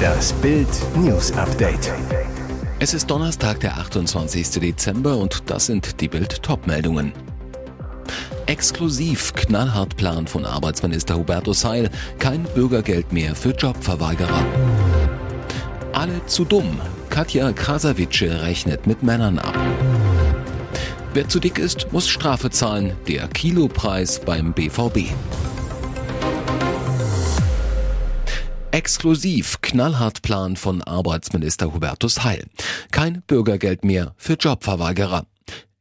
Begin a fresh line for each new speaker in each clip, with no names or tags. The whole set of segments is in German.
Das Bild News Update.
Es ist Donnerstag, der 28. Dezember und das sind die Bild Topmeldungen. Exklusiv knallhart Plan von Arbeitsminister Hubertus Heil, kein Bürgergeld mehr für Jobverweigerer. Alle zu dumm. Katja Krasavice rechnet mit Männern ab. Wer zu dick ist, muss Strafe zahlen. Der Kilopreis beim BVB. Exklusiv knallhart Plan von Arbeitsminister Hubertus Heil. Kein Bürgergeld mehr für Jobverweigerer.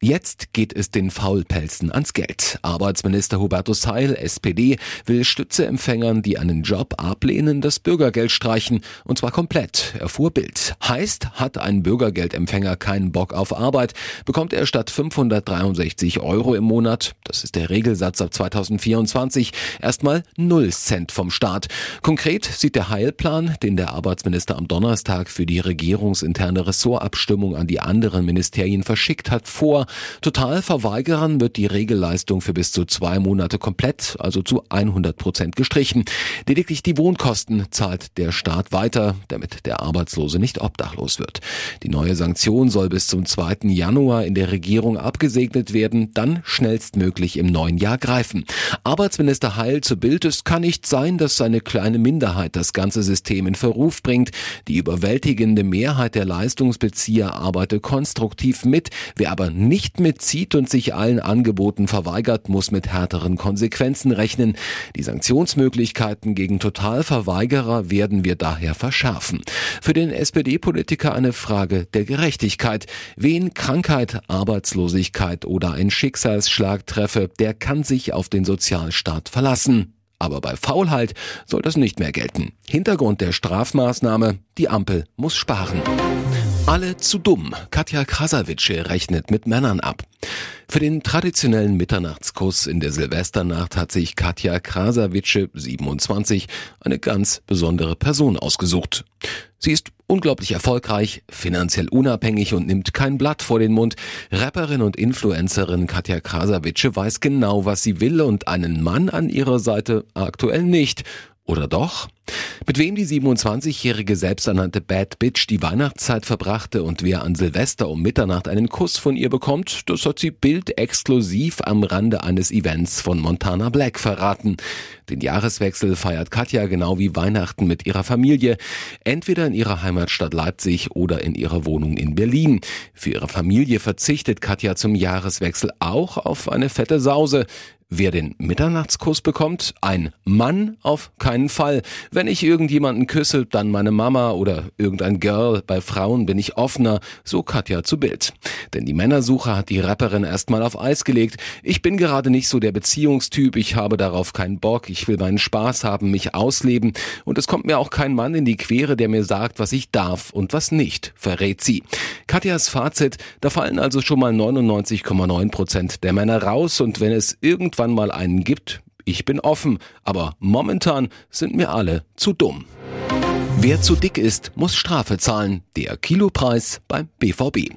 Jetzt geht es den Faulpelzen ans Geld. Arbeitsminister Hubertus Heil, SPD, will Stützeempfängern, die einen Job ablehnen, das Bürgergeld streichen. Und zwar komplett, erfuhr Bild. Heißt, hat ein Bürgergeldempfänger keinen Bock auf Arbeit, bekommt er statt 563 Euro im Monat, das ist der Regelsatz ab 2024, erstmal 0 Cent vom Staat. Konkret sieht der Heilplan, den der Arbeitsminister am Donnerstag für die regierungsinterne Ressortabstimmung an die anderen Ministerien verschickt hat, vor, Totalverweigerern wird die Regelleistung für bis zu zwei Monate komplett, also zu 100 Prozent gestrichen. Lediglich die Wohnkosten zahlt der Staat weiter, damit der Arbeitslose nicht obdachlos wird. Die neue Sanktion soll bis zum 2. Januar in der Regierung abgesegnet werden, dann schnellstmöglich im neuen Jahr greifen. Arbeitsminister Heil zu Bild, es kann nicht sein, dass eine kleine Minderheit das ganze System in Verruf bringt. Die überwältigende Mehrheit der Leistungsbezieher arbeite konstruktiv mit. Wer aber nicht nicht mitzieht und sich allen Angeboten verweigert, muss mit härteren Konsequenzen rechnen. Die Sanktionsmöglichkeiten gegen Totalverweigerer werden wir daher verschärfen. Für den SPD-Politiker eine Frage der Gerechtigkeit. Wen Krankheit, Arbeitslosigkeit oder ein Schicksalsschlag treffe, der kann sich auf den Sozialstaat verlassen. Aber bei Faulheit soll das nicht mehr gelten. Hintergrund der Strafmaßnahme, die Ampel muss sparen. Alle zu dumm. Katja Krasavice rechnet mit Männern ab. Für den traditionellen Mitternachtskuss in der Silvesternacht hat sich Katja Krasavice, 27, eine ganz besondere Person ausgesucht. Sie ist unglaublich erfolgreich, finanziell unabhängig und nimmt kein Blatt vor den Mund. Rapperin und Influencerin Katja Krasavice weiß genau, was sie will und einen Mann an ihrer Seite aktuell nicht. Oder doch? Mit wem die 27-jährige selbsternannte Bad Bitch die Weihnachtszeit verbrachte und wer an Silvester um Mitternacht einen Kuss von ihr bekommt, das hat sie Bild exklusiv am Rande eines Events von Montana Black verraten. Den Jahreswechsel feiert Katja genau wie Weihnachten mit ihrer Familie, entweder in ihrer Heimatstadt Leipzig oder in ihrer Wohnung in Berlin. Für ihre Familie verzichtet Katja zum Jahreswechsel auch auf eine fette Sause. Wer den Mitternachtskuss bekommt? Ein Mann auf keinen Fall. Wenn ich irgendjemanden küsse, dann meine Mama oder irgendein Girl. Bei Frauen bin ich offener, so Katja zu Bild. Denn die Männersuche hat die Rapperin erstmal auf Eis gelegt. Ich bin gerade nicht so der Beziehungstyp, ich habe darauf keinen Bock, ich will meinen Spaß haben, mich ausleben und es kommt mir auch kein Mann in die Quere, der mir sagt, was ich darf und was nicht, verrät sie. Katjas Fazit, da fallen also schon mal 99,9 Prozent der Männer raus und wenn es irgendwann irgendwann mal einen gibt, ich bin offen, aber momentan sind mir alle zu dumm. Wer zu dick ist, muss Strafe zahlen. Der Kilopreis beim BVB.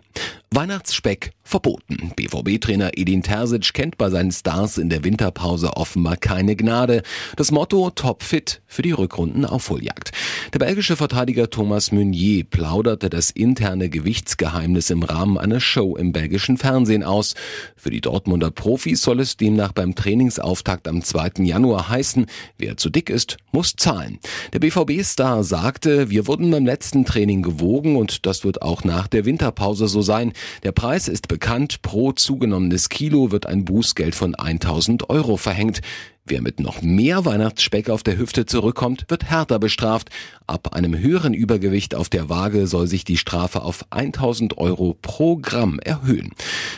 Weihnachtsspeck verboten. BVB-Trainer Edin Terzic kennt bei seinen Stars in der Winterpause offenbar keine Gnade. Das Motto topfit für die Rückrunden-Aufholjagd. Der belgische Verteidiger Thomas Meunier plauderte das interne Gewichtsgeheimnis im Rahmen einer Show im belgischen Fernsehen aus. Für die Dortmunder Profis soll es demnach beim Trainingsauftakt am 2. Januar heißen, wer zu dick ist, muss zahlen. Der BVB-Star sagte, wir wurden beim letzten Training gewogen und das wird auch nach der Winterpause so sein. Der Preis ist bekannt, pro zugenommenes Kilo wird ein Bußgeld von 1000 Euro verhängt. Wer mit noch mehr Weihnachtsspeck auf der Hüfte zurückkommt, wird härter bestraft. Ab einem höheren Übergewicht auf der Waage soll sich die Strafe auf 1000 Euro pro Gramm erhöhen.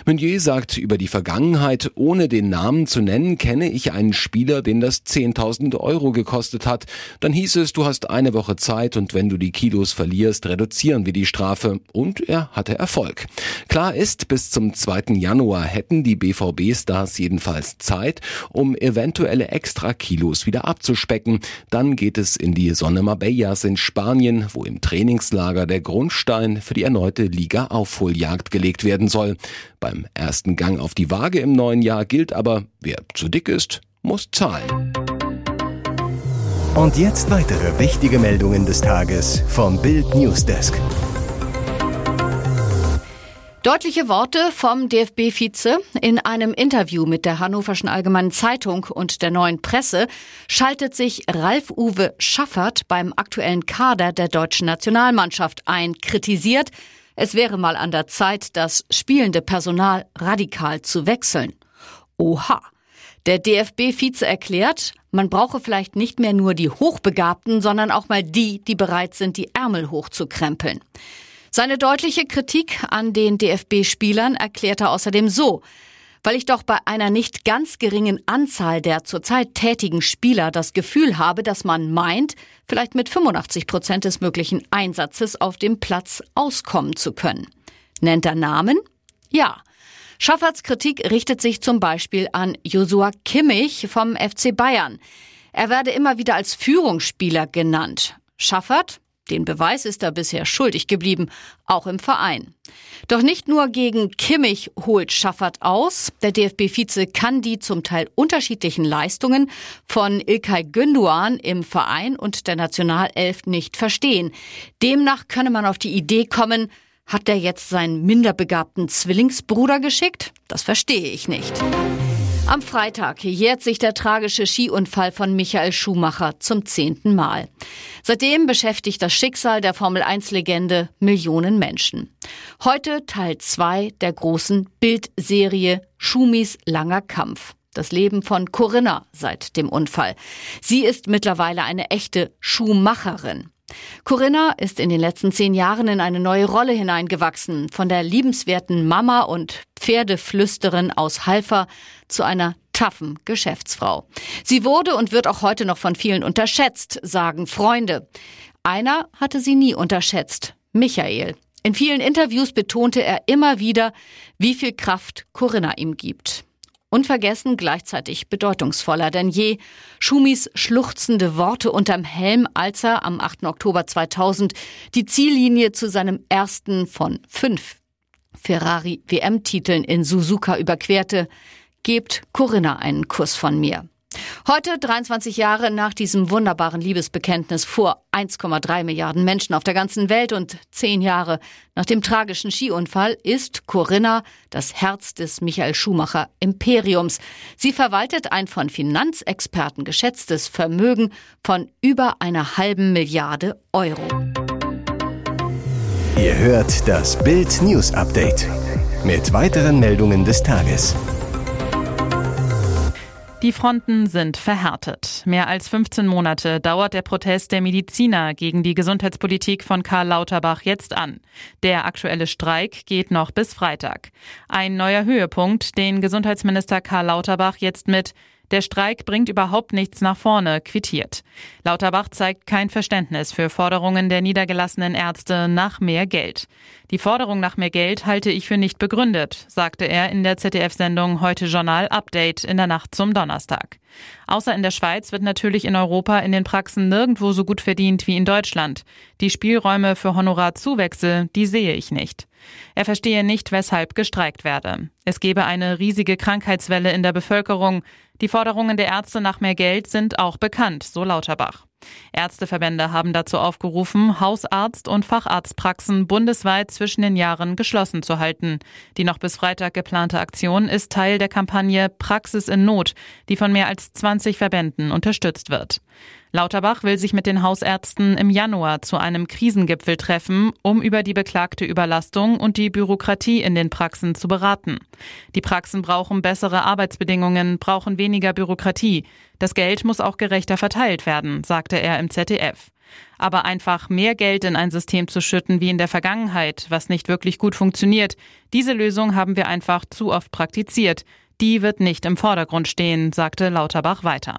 Meunier sagt über die Vergangenheit, ohne den Namen zu nennen, kenne ich einen Spieler, den das 10.000 Euro gekostet hat. Dann hieß es, du hast eine Woche Zeit und wenn du die Kilos verlierst, reduzieren wir die Strafe. Und er hatte Erfolg. Klar ist, bis zum 2. Januar hätten die BVB-Stars jedenfalls Zeit, um eventuell eventuelle Extra-Kilos wieder abzuspecken. Dann geht es in die Sonne Marbellas in Spanien, wo im Trainingslager der Grundstein für die erneute Liga-Aufholjagd gelegt werden soll. Beim ersten Gang auf die Waage im neuen Jahr gilt aber, wer zu dick ist, muss zahlen.
Und jetzt weitere wichtige Meldungen des Tages vom Bild Newsdesk.
Deutliche Worte vom DFB-Vize. In einem Interview mit der Hannoverschen Allgemeinen Zeitung und der Neuen Presse schaltet sich Ralf-Uwe Schaffert beim aktuellen Kader der deutschen Nationalmannschaft ein, kritisiert, es wäre mal an der Zeit, das spielende Personal radikal zu wechseln. Oha. Der DFB-Vize erklärt, man brauche vielleicht nicht mehr nur die Hochbegabten, sondern auch mal die, die bereit sind, die Ärmel hochzukrempeln. Seine deutliche Kritik an den DFB-Spielern erklärt er außerdem so, weil ich doch bei einer nicht ganz geringen Anzahl der zurzeit tätigen Spieler das Gefühl habe, dass man meint, vielleicht mit 85 Prozent des möglichen Einsatzes auf dem Platz auskommen zu können. Nennt er Namen? Ja. Schafferts Kritik richtet sich zum Beispiel an Josua Kimmich vom FC Bayern. Er werde immer wieder als Führungsspieler genannt. Schaffert, den Beweis ist er bisher schuldig geblieben, auch im Verein. Doch nicht nur gegen Kimmich holt Schaffert aus. Der DFB-Vize kann die zum Teil unterschiedlichen Leistungen von Ilkay Günduan im Verein und der Nationalelf nicht verstehen. Demnach könne man auf die Idee kommen, hat der jetzt seinen minderbegabten Zwillingsbruder geschickt? Das verstehe ich nicht. Am Freitag jährt sich der tragische Skiunfall von Michael Schumacher zum zehnten Mal. Seitdem beschäftigt das Schicksal der Formel-1-Legende Millionen Menschen. Heute Teil 2 der großen Bildserie Schumis langer Kampf. Das Leben von Corinna seit dem Unfall. Sie ist mittlerweile eine echte Schuhmacherin. Corinna ist in den letzten zehn Jahren in eine neue Rolle hineingewachsen. Von der liebenswerten Mama und Pferdeflüsterin aus Halfer zu einer taffen Geschäftsfrau. Sie wurde und wird auch heute noch von vielen unterschätzt, sagen Freunde. Einer hatte sie nie unterschätzt. Michael. In vielen Interviews betonte er immer wieder, wie viel Kraft Corinna ihm gibt. Unvergessen gleichzeitig bedeutungsvoller denn je. Schumis schluchzende Worte unterm Helm, als er am 8. Oktober 2000 die Ziellinie zu seinem ersten von fünf Ferrari WM-Titeln in Suzuka überquerte. Gebt Corinna einen Kuss von mir. Heute, 23 Jahre nach diesem wunderbaren Liebesbekenntnis vor 1,3 Milliarden Menschen auf der ganzen Welt und zehn Jahre nach dem tragischen Skiunfall, ist Corinna das Herz des Michael Schumacher Imperiums. Sie verwaltet ein von Finanzexperten geschätztes Vermögen von über einer halben Milliarde Euro.
Ihr hört das Bild News Update mit weiteren Meldungen des Tages.
Die Fronten sind verhärtet. Mehr als 15 Monate dauert der Protest der Mediziner gegen die Gesundheitspolitik von Karl Lauterbach jetzt an. Der aktuelle Streik geht noch bis Freitag. Ein neuer Höhepunkt, den Gesundheitsminister Karl Lauterbach jetzt mit der Streik bringt überhaupt nichts nach vorne, quittiert. Lauterbach zeigt kein Verständnis für Forderungen der niedergelassenen Ärzte nach mehr Geld. Die Forderung nach mehr Geld halte ich für nicht begründet, sagte er in der ZDF-Sendung Heute Journal Update in der Nacht zum Donnerstag. Außer in der Schweiz wird natürlich in Europa in den Praxen nirgendwo so gut verdient wie in Deutschland. Die Spielräume für Honorarzuwächse, die sehe ich nicht. Er verstehe nicht, weshalb gestreikt werde. Es gebe eine riesige Krankheitswelle in der Bevölkerung. Die Forderungen der Ärzte nach mehr Geld sind auch bekannt, so Lauterbach. Ärzteverbände haben dazu aufgerufen, Hausarzt- und Facharztpraxen bundesweit zwischen den Jahren geschlossen zu halten. Die noch bis Freitag geplante Aktion ist Teil der Kampagne Praxis in Not, die von mehr als 20 Verbänden unterstützt wird. Lauterbach will sich mit den Hausärzten im Januar zu einem Krisengipfel treffen, um über die beklagte Überlastung und die Bürokratie in den Praxen zu beraten. Die Praxen brauchen bessere Arbeitsbedingungen, brauchen weniger Bürokratie. Das Geld muss auch gerechter verteilt werden, sagte er im ZDF. Aber einfach mehr Geld in ein System zu schütten wie in der Vergangenheit, was nicht wirklich gut funktioniert, diese Lösung haben wir einfach zu oft praktiziert. Die wird nicht im Vordergrund stehen, sagte Lauterbach weiter.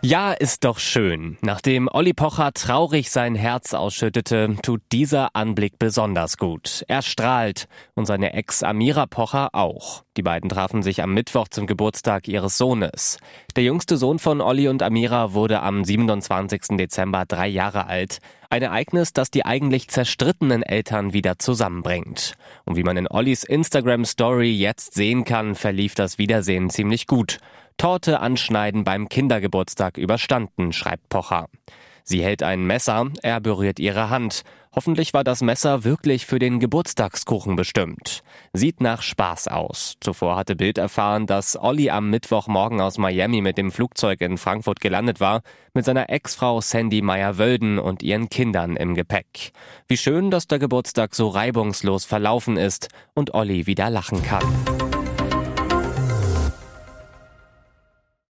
Ja, ist doch schön. Nachdem Olli Pocher traurig sein Herz ausschüttete, tut dieser Anblick besonders gut. Er strahlt und seine Ex Amira Pocher auch. Die beiden trafen sich am Mittwoch zum Geburtstag ihres Sohnes. Der jüngste Sohn von Olli und Amira wurde am 27. Dezember drei Jahre alt. Ein Ereignis, das die eigentlich zerstrittenen Eltern wieder zusammenbringt. Und wie man in Ollis Instagram Story jetzt sehen kann, verlief das Wiedersehen ziemlich gut. Torte anschneiden beim Kindergeburtstag überstanden, schreibt Pocher. Sie hält ein Messer, er berührt ihre Hand. Hoffentlich war das Messer wirklich für den Geburtstagskuchen bestimmt. Sieht nach Spaß aus. Zuvor hatte Bild erfahren, dass Olli am Mittwochmorgen aus Miami mit dem Flugzeug in Frankfurt gelandet war, mit seiner Ex-Frau Sandy Meyer-Wölden und ihren Kindern im Gepäck. Wie schön, dass der Geburtstag so reibungslos verlaufen ist und Olli wieder lachen kann.